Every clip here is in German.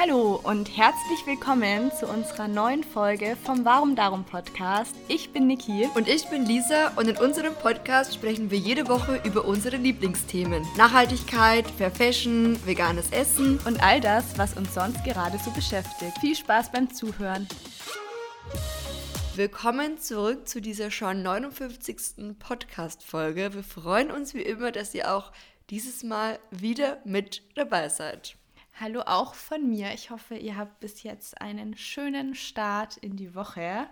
Hallo und herzlich willkommen zu unserer neuen Folge vom Warum Darum Podcast. Ich bin Niki. Und ich bin Lisa und in unserem Podcast sprechen wir jede Woche über unsere Lieblingsthemen. Nachhaltigkeit, Fair Fashion, veganes Essen und all das, was uns sonst gerade so beschäftigt. Viel Spaß beim Zuhören. Willkommen zurück zu dieser schon 59. Podcast-Folge. Wir freuen uns wie immer, dass ihr auch dieses Mal wieder mit dabei seid. Hallo auch von mir. Ich hoffe, ihr habt bis jetzt einen schönen Start in die Woche.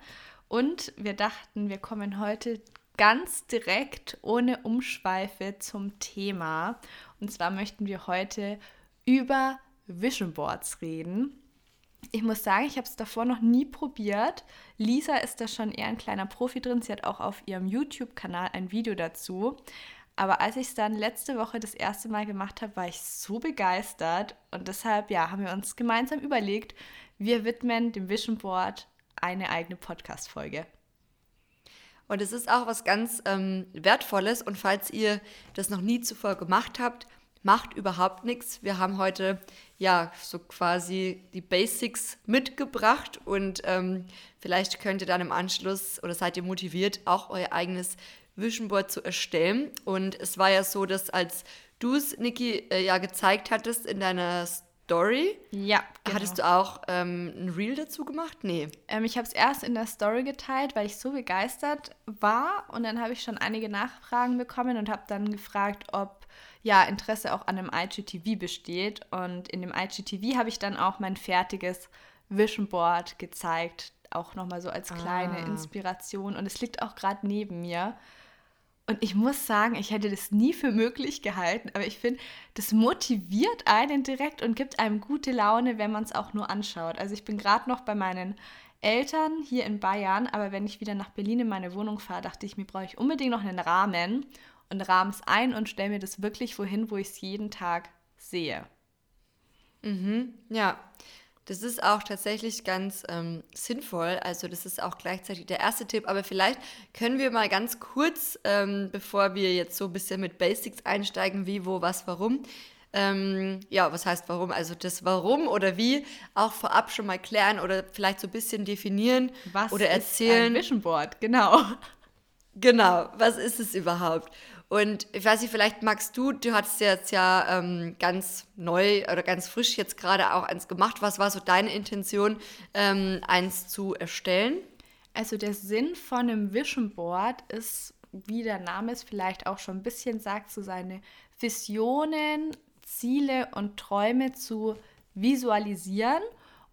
Und wir dachten, wir kommen heute ganz direkt ohne Umschweife zum Thema. Und zwar möchten wir heute über Vision Boards reden. Ich muss sagen, ich habe es davor noch nie probiert. Lisa ist da schon eher ein kleiner Profi drin. Sie hat auch auf ihrem YouTube-Kanal ein Video dazu. Aber als ich es dann letzte Woche das erste Mal gemacht habe, war ich so begeistert. Und deshalb, ja, haben wir uns gemeinsam überlegt, wir widmen dem Vision Board eine eigene Podcast-Folge. Und es ist auch was ganz ähm, Wertvolles. Und falls ihr das noch nie zuvor gemacht habt, macht überhaupt nichts. Wir haben heute ja so quasi die Basics mitgebracht und ähm, vielleicht könnt ihr dann im Anschluss oder seid ihr motiviert, auch euer eigenes Vision Board zu erstellen. Und es war ja so, dass als du es, Niki, äh, ja gezeigt hattest in deiner Story. Ja. Genau. Hattest du auch ähm, ein Reel dazu gemacht? Nee. Ähm, ich habe es erst in der Story geteilt, weil ich so begeistert war. Und dann habe ich schon einige Nachfragen bekommen und habe dann gefragt, ob ja Interesse auch an einem IGTV besteht. Und in dem IGTV habe ich dann auch mein fertiges Vision Board gezeigt. Auch nochmal so als kleine ah. Inspiration. Und es liegt auch gerade neben mir. Und ich muss sagen, ich hätte das nie für möglich gehalten, aber ich finde, das motiviert einen direkt und gibt einem gute Laune, wenn man es auch nur anschaut. Also ich bin gerade noch bei meinen Eltern hier in Bayern, aber wenn ich wieder nach Berlin in meine Wohnung fahre, dachte ich mir, brauche ich unbedingt noch einen Rahmen und rahme es ein und stelle mir das wirklich wohin, wo ich es jeden Tag sehe. Mhm, ja. Das ist auch tatsächlich ganz ähm, sinnvoll. Also das ist auch gleichzeitig der erste Tipp. Aber vielleicht können wir mal ganz kurz, ähm, bevor wir jetzt so ein bisschen mit Basics einsteigen, wie, wo, was, warum. Ähm, ja, was heißt warum? Also das Warum oder wie auch vorab schon mal klären oder vielleicht so ein bisschen definieren was oder erzählen. Ist ein Vision Board, genau. Genau, was ist es überhaupt? Und ich weiß nicht, vielleicht magst du, du hattest jetzt ja ähm, ganz neu oder ganz frisch jetzt gerade auch eins gemacht. Was war so deine Intention, ähm, eins zu erstellen? Also der Sinn von einem Vision Board ist, wie der Name es vielleicht auch schon ein bisschen sagt, so seine Visionen, Ziele und Träume zu visualisieren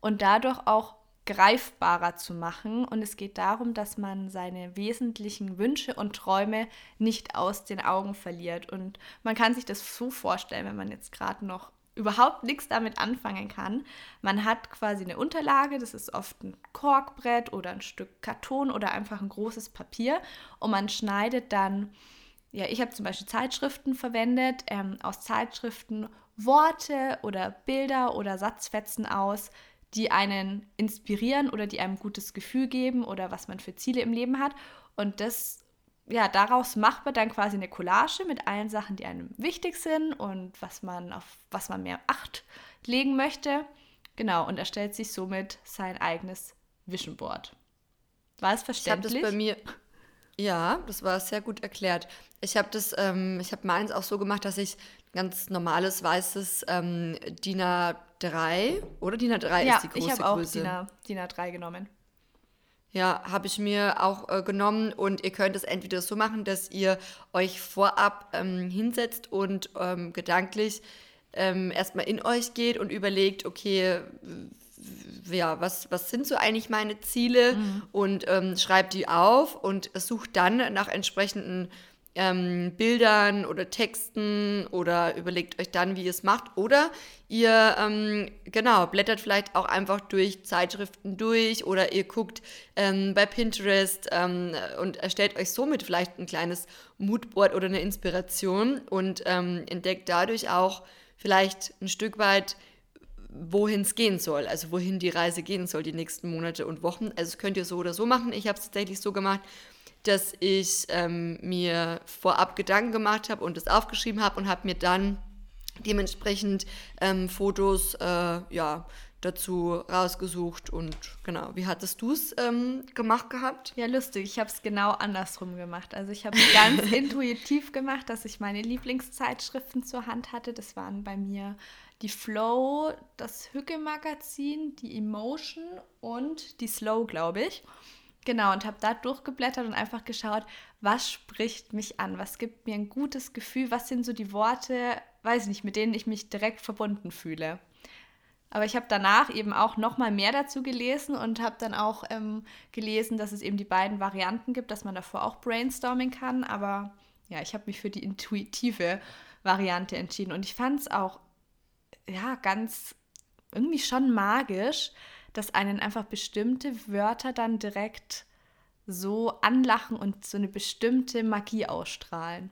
und dadurch auch greifbarer zu machen. Und es geht darum, dass man seine wesentlichen Wünsche und Träume nicht aus den Augen verliert. Und man kann sich das so vorstellen, wenn man jetzt gerade noch überhaupt nichts damit anfangen kann. Man hat quasi eine Unterlage, das ist oft ein Korkbrett oder ein Stück Karton oder einfach ein großes Papier und man schneidet dann, ja, ich habe zum Beispiel Zeitschriften verwendet, ähm, aus Zeitschriften Worte oder Bilder oder Satzfetzen aus, die einen inspirieren oder die einem gutes Gefühl geben oder was man für Ziele im Leben hat. Und das, ja, daraus macht man dann quasi eine Collage mit allen Sachen, die einem wichtig sind und was man auf was man mehr Acht legen möchte. Genau, und erstellt sich somit sein eigenes Vision Board. War es verständlich? Ich das bei mir. Ja, das war sehr gut erklärt. Ich habe das, ähm, ich habe meins auch so gemacht, dass ich ganz normales weißes ähm, DIN A3 oder DIN A3 ja, ist die große ich habe auch. DIN, A, DIN A3 genommen. Ja, habe ich mir auch äh, genommen und ihr könnt es entweder so machen, dass ihr euch vorab ähm, hinsetzt und ähm, gedanklich ähm, erstmal in euch geht und überlegt, okay, ja, was, was sind so eigentlich meine Ziele mhm. und ähm, schreibt die auf und sucht dann nach entsprechenden ähm, Bildern oder Texten oder überlegt euch dann, wie ihr es macht. Oder ihr, ähm, genau, blättert vielleicht auch einfach durch Zeitschriften durch oder ihr guckt ähm, bei Pinterest ähm, und erstellt euch somit vielleicht ein kleines Moodboard oder eine Inspiration und ähm, entdeckt dadurch auch vielleicht ein Stück weit, wohin es gehen soll, also wohin die Reise gehen soll die nächsten Monate und Wochen. Also das könnt ihr so oder so machen. Ich habe es tatsächlich so gemacht, dass ich ähm, mir vorab Gedanken gemacht habe und es aufgeschrieben habe und habe mir dann dementsprechend ähm, Fotos äh, ja, dazu rausgesucht und genau. Wie hattest du es ähm, gemacht gehabt? Ja, lustig. Ich habe es genau andersrum gemacht. Also ich habe es ganz intuitiv gemacht, dass ich meine Lieblingszeitschriften zur Hand hatte. Das waren bei mir die Flow, das Hücke-Magazin, die Emotion und die Slow, glaube ich. Genau, und habe da durchgeblättert und einfach geschaut, was spricht mich an, was gibt mir ein gutes Gefühl, was sind so die Worte, weiß ich nicht, mit denen ich mich direkt verbunden fühle. Aber ich habe danach eben auch noch mal mehr dazu gelesen und habe dann auch ähm, gelesen, dass es eben die beiden Varianten gibt, dass man davor auch brainstorming kann. Aber ja, ich habe mich für die intuitive Variante entschieden und ich fand es auch ja ganz irgendwie schon magisch, dass einen einfach bestimmte Wörter dann direkt so anlachen und so eine bestimmte Magie ausstrahlen.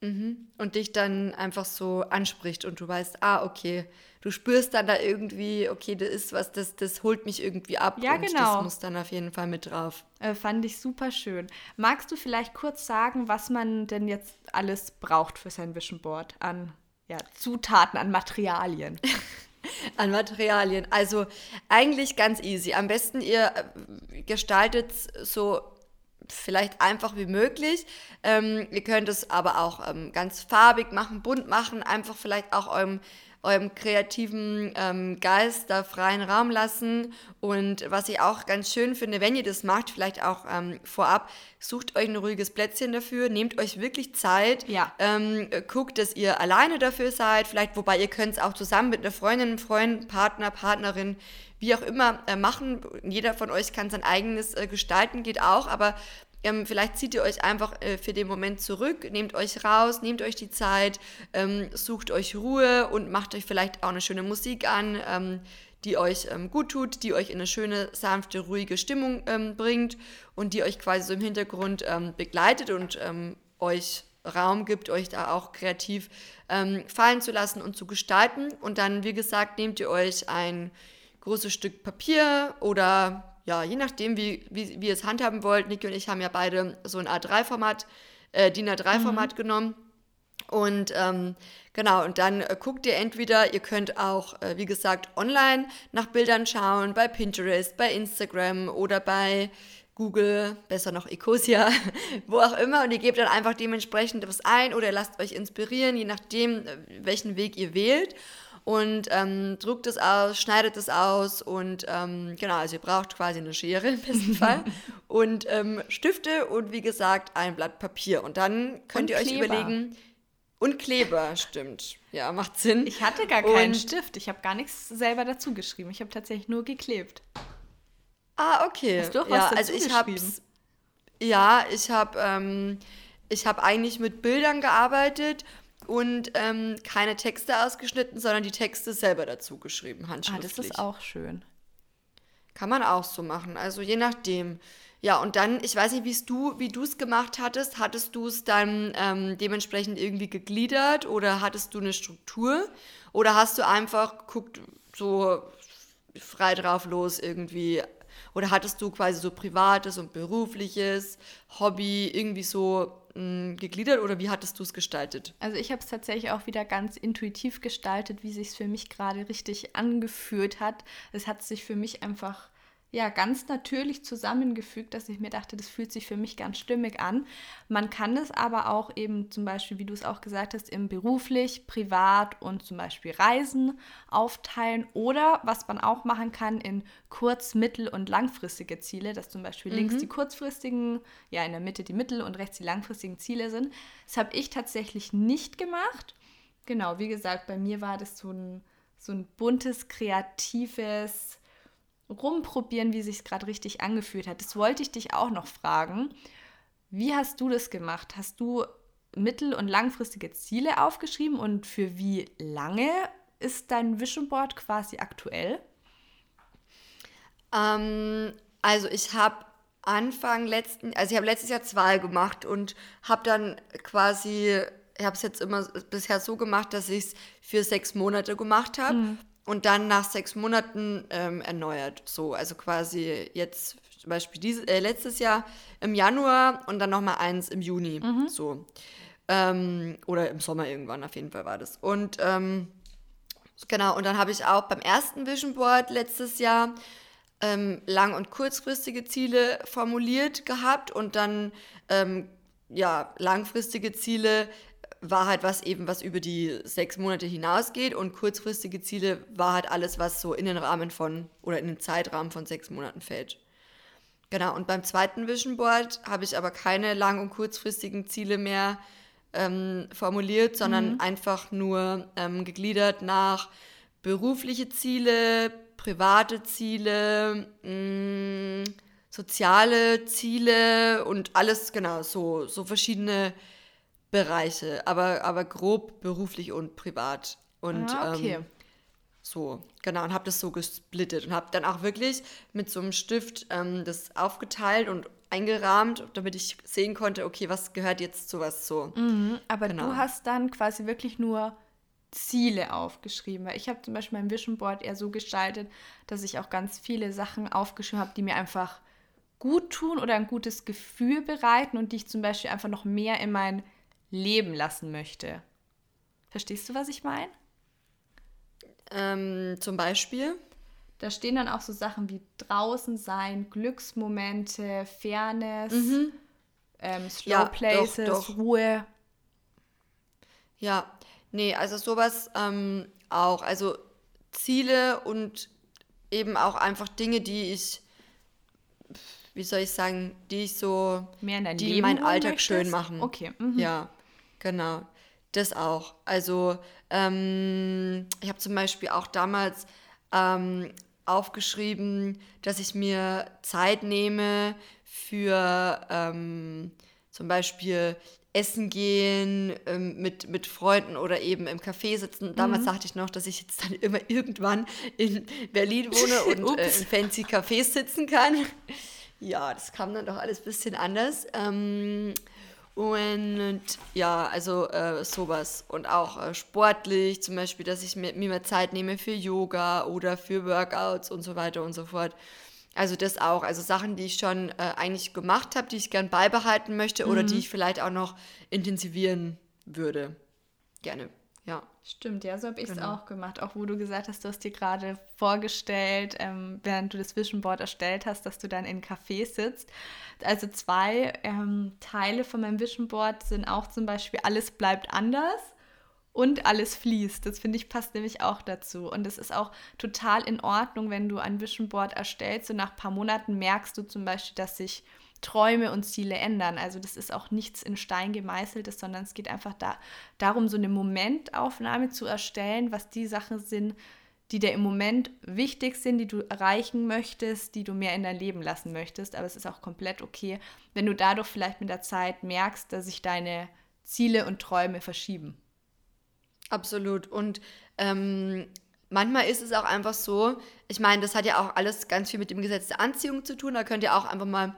Mhm. Und dich dann einfach so anspricht und du weißt, ah, okay, du spürst dann da irgendwie, okay, das ist was, das, das holt mich irgendwie ab ja, und genau. das muss dann auf jeden Fall mit drauf. Äh, fand ich super schön. Magst du vielleicht kurz sagen, was man denn jetzt alles braucht für sein Vision Board an ja, Zutaten, an Materialien? an Materialien. Also eigentlich ganz easy. Am besten ihr äh, gestaltet so vielleicht einfach wie möglich. Ähm, ihr könnt es aber auch ähm, ganz farbig machen, bunt machen, einfach vielleicht auch eurem eurem kreativen ähm, Geist da freien Raum lassen. Und was ich auch ganz schön finde, wenn ihr das macht, vielleicht auch ähm, vorab, sucht euch ein ruhiges Plätzchen dafür, nehmt euch wirklich Zeit, ja. ähm, guckt, dass ihr alleine dafür seid, vielleicht, wobei ihr könnt es auch zusammen mit einer Freundin, Freund, Partner, Partnerin, wie auch immer, äh, machen. Jeder von euch kann sein eigenes äh, gestalten, geht auch, aber ähm, vielleicht zieht ihr euch einfach äh, für den Moment zurück, nehmt euch raus, nehmt euch die Zeit, ähm, sucht euch Ruhe und macht euch vielleicht auch eine schöne Musik an, ähm, die euch ähm, gut tut, die euch in eine schöne, sanfte, ruhige Stimmung ähm, bringt und die euch quasi so im Hintergrund ähm, begleitet und euch Raum gibt, euch da auch kreativ fallen zu lassen und zu gestalten. Und dann, wie gesagt, nehmt ihr euch ein großes Stück Papier oder ja, je nachdem, wie, wie, wie ihr es handhaben wollt, Niki und ich haben ja beide so ein A3-Format, äh, DIN A3-Format mhm. genommen. Und ähm, genau, und dann äh, guckt ihr entweder, ihr könnt auch, äh, wie gesagt, online nach Bildern schauen, bei Pinterest, bei Instagram oder bei Google, besser noch Ecosia, wo auch immer. Und ihr gebt dann einfach dementsprechend was ein oder lasst euch inspirieren, je nachdem, äh, welchen Weg ihr wählt und ähm, druckt es aus, schneidet es aus und ähm, genau, also ihr braucht quasi eine Schere im besten Fall und ähm, Stifte und wie gesagt ein Blatt Papier und dann könnt und ihr euch Kleber. überlegen und Kleber, stimmt. Ja, macht Sinn. Ich hatte gar keinen und, Stift, ich habe gar nichts selber dazu geschrieben. Ich habe tatsächlich nur geklebt. Ah, okay. Hast du auch was ja, also ich habe Ja, ich habe ähm, ich habe eigentlich mit Bildern gearbeitet und ähm, keine Texte ausgeschnitten, sondern die Texte selber dazu geschrieben, handschriftlich. Ah, das ist auch schön. Kann man auch so machen, also je nachdem. Ja, und dann, ich weiß nicht, du, wie du es gemacht hattest. Hattest du es dann ähm, dementsprechend irgendwie gegliedert oder hattest du eine Struktur? Oder hast du einfach geguckt, so frei drauf los irgendwie? Oder hattest du quasi so privates und berufliches, Hobby, irgendwie so gegliedert oder wie hattest du es gestaltet? Also ich habe es tatsächlich auch wieder ganz intuitiv gestaltet, wie sich es für mich gerade richtig angefühlt hat. Es hat sich für mich einfach ja, ganz natürlich zusammengefügt, dass ich mir dachte, das fühlt sich für mich ganz stimmig an. Man kann es aber auch eben zum Beispiel, wie du es auch gesagt hast, im beruflich, privat und zum Beispiel Reisen aufteilen oder was man auch machen kann in kurz-, mittel- und langfristige Ziele, dass zum Beispiel mhm. links die kurzfristigen, ja in der Mitte die mittel- und rechts die langfristigen Ziele sind. Das habe ich tatsächlich nicht gemacht. Genau, wie gesagt, bei mir war das so ein, so ein buntes, kreatives, rumprobieren, wie sich gerade richtig angefühlt hat. Das wollte ich dich auch noch fragen. Wie hast du das gemacht? Hast du mittel- und langfristige Ziele aufgeschrieben und für wie lange ist dein Vision Board quasi aktuell? Ähm, also ich habe Anfang letzten, also ich habe letztes Jahr zwei gemacht und habe dann quasi, ich habe es jetzt immer bisher so gemacht, dass ich es für sechs Monate gemacht habe. Mhm und dann nach sechs Monaten ähm, erneuert. So, also quasi jetzt zum Beispiel dieses, äh, letztes Jahr im Januar und dann nochmal eins im Juni. Mhm. So. Ähm, oder im Sommer irgendwann, auf jeden Fall war das. Und ähm, Genau, und dann habe ich auch beim ersten Vision Board letztes Jahr ähm, lang- und kurzfristige Ziele formuliert gehabt und dann ähm, ja, langfristige Ziele war halt was eben, was über die sechs Monate hinausgeht und kurzfristige Ziele war halt alles, was so in den Rahmen von oder in den Zeitrahmen von sechs Monaten fällt. Genau, und beim zweiten Vision Board habe ich aber keine lang- und kurzfristigen Ziele mehr ähm, formuliert, sondern mhm. einfach nur ähm, gegliedert nach berufliche Ziele, private Ziele, mh, mm, soziale Ziele und alles, genau, so, so verschiedene Bereiche, aber, aber grob beruflich und privat. Und ah, okay. ähm, so, genau, und habe das so gesplittet und habe dann auch wirklich mit so einem Stift ähm, das aufgeteilt und eingerahmt, damit ich sehen konnte, okay, was gehört jetzt zu was so. Mhm, aber genau. du hast dann quasi wirklich nur Ziele aufgeschrieben. Weil ich habe zum Beispiel mein Vision Board eher so gestaltet, dass ich auch ganz viele Sachen aufgeschrieben habe, die mir einfach gut tun oder ein gutes Gefühl bereiten und die ich zum Beispiel einfach noch mehr in mein Leben lassen möchte. Verstehst du, was ich meine? Ähm, zum Beispiel? Da stehen dann auch so Sachen wie draußen sein, Glücksmomente, Fairness, mhm. ähm, Slow ja, Places, doch, doch. Ruhe. Ja, nee, also sowas ähm, auch. Also Ziele und eben auch einfach Dinge, die ich, wie soll ich sagen, die ich so, Mehr in dein die Leben meinen Alltag möchtest? schön machen. Okay. Mhm. Ja, genau. Das auch. Also ähm, ich habe zum Beispiel auch damals ähm, aufgeschrieben, dass ich mir Zeit nehme für ähm, zum Beispiel Essen gehen ähm, mit, mit Freunden oder eben im Café sitzen. Damals mhm. sagte ich noch, dass ich jetzt dann immer irgendwann in Berlin wohne und äh, in fancy Cafés sitzen kann. Ja, das kam dann doch alles ein bisschen anders. Ähm, und ja, also äh, sowas. Und auch äh, sportlich, zum Beispiel, dass ich mir, mir mehr Zeit nehme für Yoga oder für Workouts und so weiter und so fort. Also das auch. Also Sachen, die ich schon äh, eigentlich gemacht habe, die ich gern beibehalten möchte mhm. oder die mhm. ich vielleicht auch noch intensivieren würde. Gerne. Ja. Stimmt, ja, so habe ich es genau. auch gemacht. Auch wo du gesagt hast, du hast dir gerade vorgestellt, ähm, während du das Vision Board erstellt hast, dass du dann in Café sitzt. Also zwei ähm, Teile von meinem Vision Board sind auch zum Beispiel alles bleibt anders und alles fließt. Das finde ich passt nämlich auch dazu. Und es ist auch total in Ordnung, wenn du ein Vision Board erstellst und nach ein paar Monaten merkst du zum Beispiel, dass sich Träume und Ziele ändern. Also das ist auch nichts in Stein gemeißeltes, sondern es geht einfach da, darum, so eine Momentaufnahme zu erstellen, was die Sachen sind, die dir im Moment wichtig sind, die du erreichen möchtest, die du mehr in dein Leben lassen möchtest. Aber es ist auch komplett okay, wenn du dadurch vielleicht mit der Zeit merkst, dass sich deine Ziele und Träume verschieben. Absolut. Und ähm, manchmal ist es auch einfach so, ich meine, das hat ja auch alles ganz viel mit dem Gesetz der Anziehung zu tun. Da könnt ihr auch einfach mal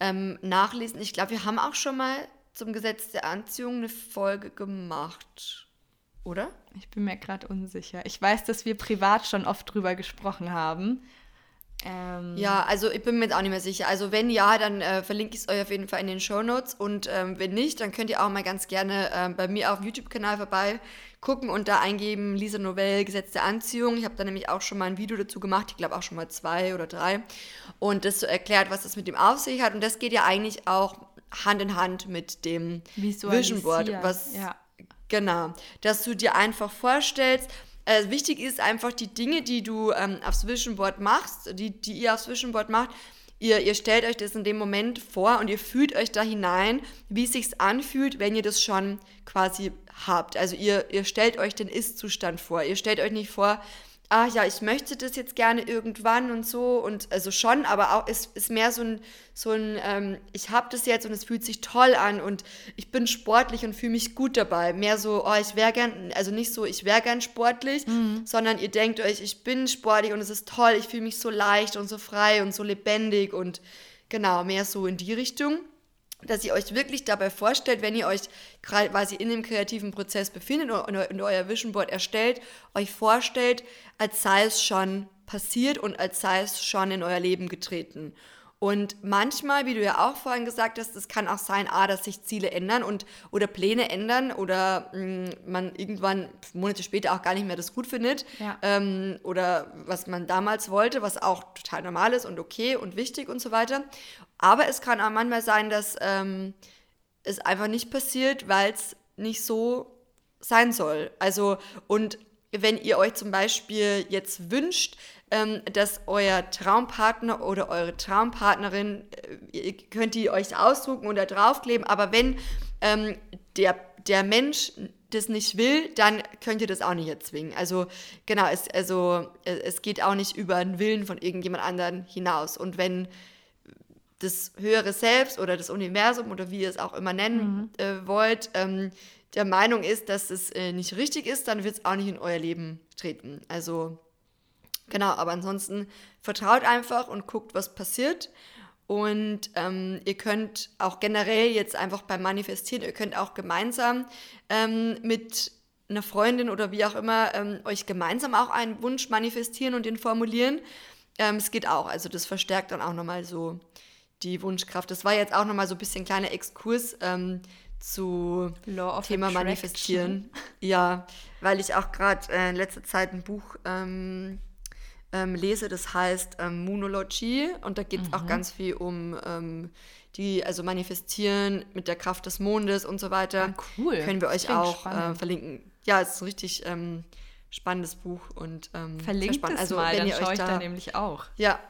ähm, nachlesen. Ich glaube, wir haben auch schon mal zum Gesetz der Anziehung eine Folge gemacht, oder? Ich bin mir gerade unsicher. Ich weiß, dass wir privat schon oft drüber gesprochen haben. Ähm ja, also ich bin mir jetzt auch nicht mehr sicher. Also wenn ja, dann äh, verlinke ich es euch auf jeden Fall in den Show Notes und ähm, wenn nicht, dann könnt ihr auch mal ganz gerne äh, bei mir auf dem YouTube-Kanal vorbei gucken und da eingeben Lisa Novell Gesetz der Anziehung. Ich habe da nämlich auch schon mal ein Video dazu gemacht, ich glaube auch schon mal zwei oder drei und das so erklärt, was das mit dem auf sich hat und das geht ja eigentlich auch Hand in Hand mit dem Vision Board, was ja. genau, dass du dir einfach vorstellst, äh, wichtig ist einfach die Dinge, die du ähm, aufs Vision Board machst, die, die ihr aufs Vision Board macht, Ihr, ihr, stellt euch das in dem Moment vor und ihr fühlt euch da hinein, wie es sich anfühlt, wenn ihr das schon quasi habt. Also ihr, ihr stellt euch den Ist-Zustand vor. Ihr stellt euch nicht vor, ach ja, ich möchte das jetzt gerne irgendwann und so und also schon, aber auch ist, ist mehr so ein, so ein ähm, ich habe das jetzt und es fühlt sich toll an und ich bin sportlich und fühle mich gut dabei. Mehr so, oh, ich wäre gern, also nicht so, ich wäre gern sportlich, mhm. sondern ihr denkt euch, ich bin sportlich und es ist toll, ich fühle mich so leicht und so frei und so lebendig und genau, mehr so in die Richtung dass ihr euch wirklich dabei vorstellt, wenn ihr euch quasi in dem kreativen Prozess befindet und euer Vision Board erstellt, euch vorstellt, als sei es schon passiert und als sei es schon in euer Leben getreten. Und manchmal, wie du ja auch vorhin gesagt hast, es kann auch sein, A, dass sich Ziele ändern und oder Pläne ändern oder mh, mm, man irgendwann Monate später auch gar nicht mehr das gut findet. Ja. Ähm, oder was man damals wollte, was auch total normal ist und okay und wichtig und so weiter. Aber es kann auch manchmal sein, dass ähm, es einfach nicht passiert, weil es nicht so sein soll. Also, und wenn ihr euch zum Beispiel jetzt wünscht, ähm, dass euer Traumpartner oder eure Traumpartnerin, äh, ihr könnt die euch ausdrucken oder draufkleben, aber wenn ähm, der, der Mensch das nicht will, dann könnt ihr das auch nicht erzwingen. Also genau, es, also, es geht auch nicht über den Willen von irgendjemand anderen hinaus. Und wenn das höhere Selbst oder das Universum oder wie ihr es auch immer nennen mhm. äh, wollt, ähm, der Meinung ist, dass es äh, nicht richtig ist, dann wird es auch nicht in euer Leben treten. Also genau, aber ansonsten vertraut einfach und guckt, was passiert. Und ähm, ihr könnt auch generell jetzt einfach beim Manifestieren, ihr könnt auch gemeinsam ähm, mit einer Freundin oder wie auch immer ähm, euch gemeinsam auch einen Wunsch manifestieren und den formulieren. Ähm, es geht auch, also das verstärkt dann auch nochmal so die Wunschkraft. Das war jetzt auch nochmal so ein bisschen kleiner Exkurs ähm, zu Thema Manifestieren. Ja, weil ich auch gerade äh, in letzter Zeit ein Buch ähm, lese, das heißt ähm, Moonology und da geht es mhm. auch ganz viel um ähm, die, also Manifestieren mit der Kraft des Mondes und so weiter. Ah, cool. Können wir euch auch äh, verlinken. Ja, es ist ein richtig ähm, spannendes Buch und ähm, Verlinkt es also, mal, dann ihr schaue euch da, ich da nämlich auch. Ja,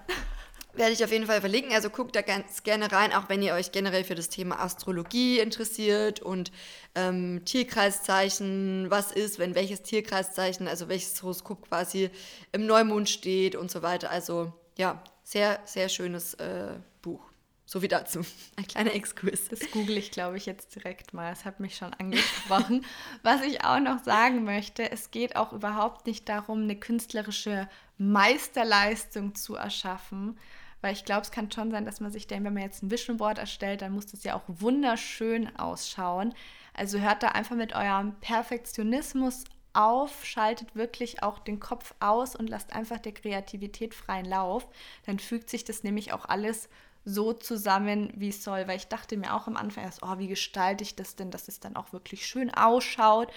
werde ich auf jeden Fall verlinken. Also guckt da ganz gerne rein, auch wenn ihr euch generell für das Thema Astrologie interessiert und ähm, Tierkreiszeichen, was ist, wenn welches Tierkreiszeichen, also welches Horoskop quasi im Neumond steht und so weiter. Also ja, sehr, sehr schönes äh, Buch. So wie dazu. Ein kleiner Exkurs. Das google ich, glaube ich, jetzt direkt mal. Es hat mich schon angesprochen. Was ich auch noch sagen möchte, es geht auch überhaupt nicht darum, eine künstlerische Meisterleistung zu erschaffen, weil ich glaube, es kann schon sein, dass man sich denkt, wenn man jetzt ein Vision Board erstellt, dann muss das ja auch wunderschön ausschauen. Also hört da einfach mit eurem Perfektionismus auf, schaltet wirklich auch den Kopf aus und lasst einfach der Kreativität freien Lauf. Dann fügt sich das nämlich auch alles so zusammen, wie es soll. Weil ich dachte mir auch am Anfang erst, oh, wie gestalte ich das denn, dass es dann auch wirklich schön ausschaut.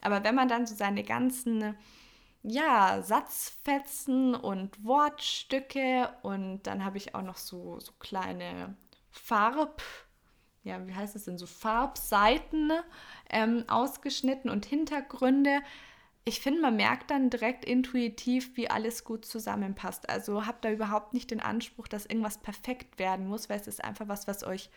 Aber wenn man dann so seine ganzen ja, Satzfetzen und Wortstücke und dann habe ich auch noch so, so kleine Farb, ja, wie heißt es denn, so Farbseiten ähm, ausgeschnitten und Hintergründe. Ich finde, man merkt dann direkt intuitiv, wie alles gut zusammenpasst. Also habt da überhaupt nicht den Anspruch, dass irgendwas perfekt werden muss, weil es ist einfach was, was euch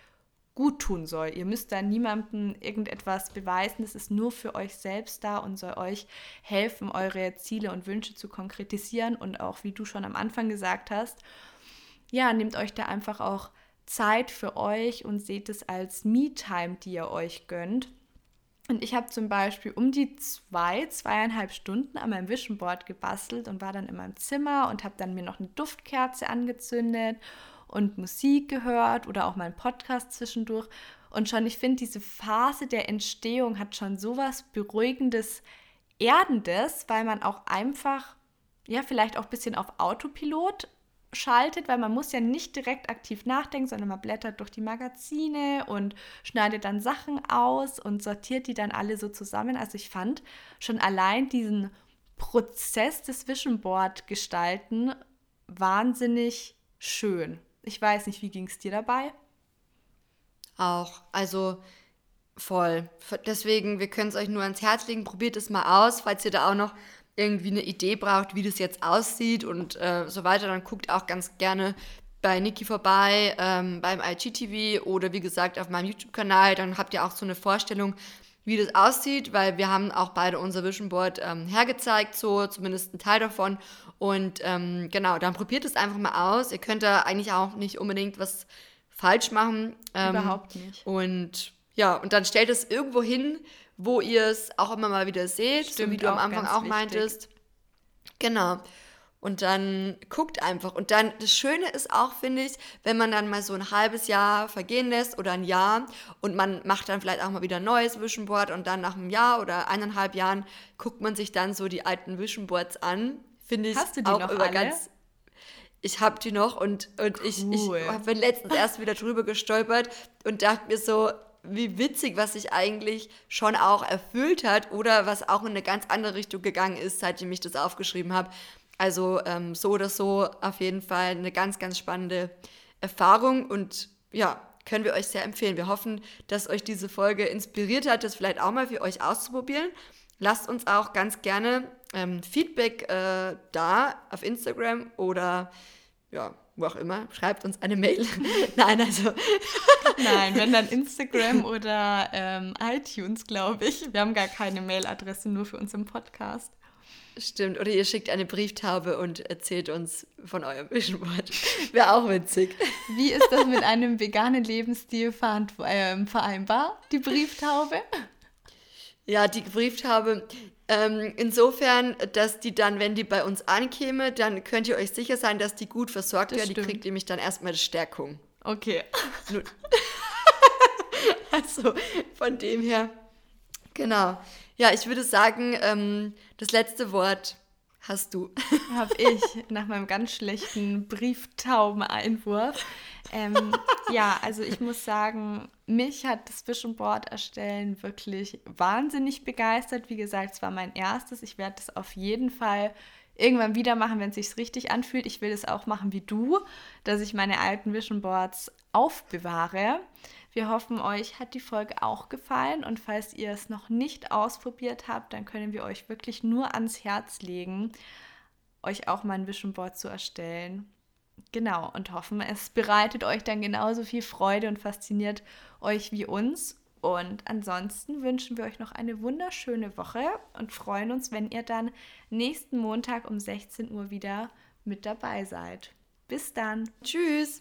gut tun soll. Ihr müsst da niemandem irgendetwas beweisen. Es ist nur für euch selbst da und soll euch helfen, eure Ziele und Wünsche zu konkretisieren. Und auch, wie du schon am Anfang gesagt hast, ja, nehmt euch da einfach auch Zeit für euch und seht es als Me-Time, die ihr euch gönnt. Und ich habe zum Beispiel um die zwei, zweieinhalb Stunden an meinem Vision Board gebastelt und war dann in meinem Zimmer und habe dann mir noch eine Duftkerze angezündet und Musik gehört oder auch mal einen Podcast zwischendurch. Und schon, ich finde, diese Phase der Entstehung hat schon sowas Beruhigendes, Erdendes, weil man auch einfach, ja, vielleicht auch ein bisschen auf Autopilot schaltet, weil man muss ja nicht direkt aktiv nachdenken, sondern man blättert durch die Magazine und schneidet dann Sachen aus und sortiert die dann alle so zusammen. Also ich fand schon allein diesen Prozess des Vision Board gestalten wahnsinnig schön. Ich weiß nicht, wie ging es dir dabei? Auch, also voll. Deswegen, wir können es euch nur ans Herz legen. Probiert es mal aus, falls ihr da auch noch irgendwie eine Idee braucht, wie das jetzt aussieht und äh, so weiter, dann guckt auch ganz gerne bei Niki vorbei, ähm, beim IGTV oder wie gesagt auf meinem YouTube-Kanal. Dann habt ihr auch so eine Vorstellung, wie das aussieht, weil wir haben auch beide unser Vision Board ähm, hergezeigt, so zumindest ein Teil davon. Und ähm, genau, dann probiert es einfach mal aus. Ihr könnt da eigentlich auch nicht unbedingt was falsch machen. Ähm, Überhaupt nicht. Und ja, und dann stellt es irgendwo hin, wo ihr es auch immer mal wieder seht, Stimmt, so wie du am Anfang auch wichtig. meintest. Genau. Und dann guckt einfach. Und dann, das Schöne ist auch, finde ich, wenn man dann mal so ein halbes Jahr vergehen lässt oder ein Jahr und man macht dann vielleicht auch mal wieder ein neues Vision Board und dann nach einem Jahr oder eineinhalb Jahren guckt man sich dann so die alten Vision Boards an. Finde ich Hast du die auch noch über alle? ganz. Ich habe die noch und, und cool. ich, ich bin letztens erst wieder drüber gestolpert und dachte mir so, wie witzig, was sich eigentlich schon auch erfüllt hat oder was auch in eine ganz andere Richtung gegangen ist, seitdem ich das aufgeschrieben habe. Also ähm, so oder so auf jeden Fall eine ganz, ganz spannende Erfahrung und ja, können wir euch sehr empfehlen. Wir hoffen, dass euch diese Folge inspiriert hat, das vielleicht auch mal für euch auszuprobieren. Lasst uns auch ganz gerne ähm, Feedback äh, da auf Instagram oder ja, wo auch immer. Schreibt uns eine Mail. Nein, also. Nein, wenn dann Instagram oder ähm, iTunes, glaube ich. Wir haben gar keine Mailadresse nur für unseren Podcast. Stimmt, oder ihr schickt eine Brieftaube und erzählt uns von eurem Vision Board. Wäre auch witzig. Wie ist das mit einem veganen Lebensstil ähm, vereinbar, die Brieftaube? Ja, die Brieftaube. Ähm, insofern, dass die dann, wenn die bei uns ankäme, dann könnt ihr euch sicher sein, dass die gut versorgt wird. Die kriegt nämlich dann erstmal Stärkung. Okay. also von dem her, genau. Ja, ich würde sagen, ähm, das letzte Wort hast du. Hab ich, nach meinem ganz schlechten Brieftaubeneinwurf. Ähm, ja, also ich muss sagen, mich hat das Vision Board erstellen wirklich wahnsinnig begeistert. Wie gesagt, es war mein erstes. Ich werde das auf jeden Fall irgendwann wieder machen, wenn es sich richtig anfühlt. Ich will es auch machen wie du, dass ich meine alten Vision Boards aufbewahre. Wir hoffen, euch hat die Folge auch gefallen und falls ihr es noch nicht ausprobiert habt, dann können wir euch wirklich nur ans Herz legen, euch auch mal ein Vision Board zu erstellen. Genau, und hoffen, es bereitet euch dann genauso viel Freude und fasziniert euch wie uns. Und ansonsten wünschen wir euch noch eine wunderschöne Woche und freuen uns, wenn ihr dann nächsten Montag um 16 Uhr wieder mit dabei seid. Bis dann. Tschüss.